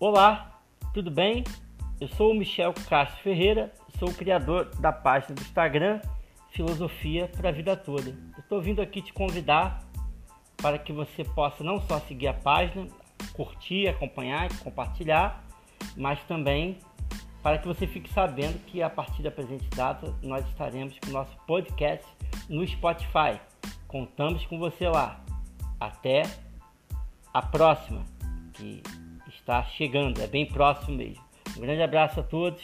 Olá, tudo bem? Eu sou o Michel Castro Ferreira, sou o criador da página do Instagram Filosofia para a Vida Toda. estou vindo aqui te convidar para que você possa não só seguir a página, curtir, acompanhar, compartilhar, mas também para que você fique sabendo que a partir da presente data nós estaremos com o nosso podcast no Spotify. Contamos com você lá. Até a próxima, que está chegando, é bem próximo mesmo. Um grande abraço a todos.